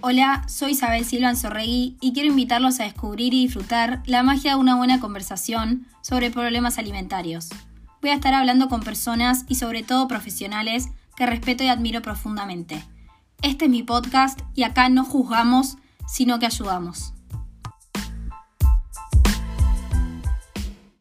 Hola, soy Isabel Silva Anzorregui y quiero invitarlos a descubrir y disfrutar la magia de una buena conversación sobre problemas alimentarios. Voy a estar hablando con personas y sobre todo profesionales que respeto y admiro profundamente. Este es mi podcast y acá no juzgamos, sino que ayudamos.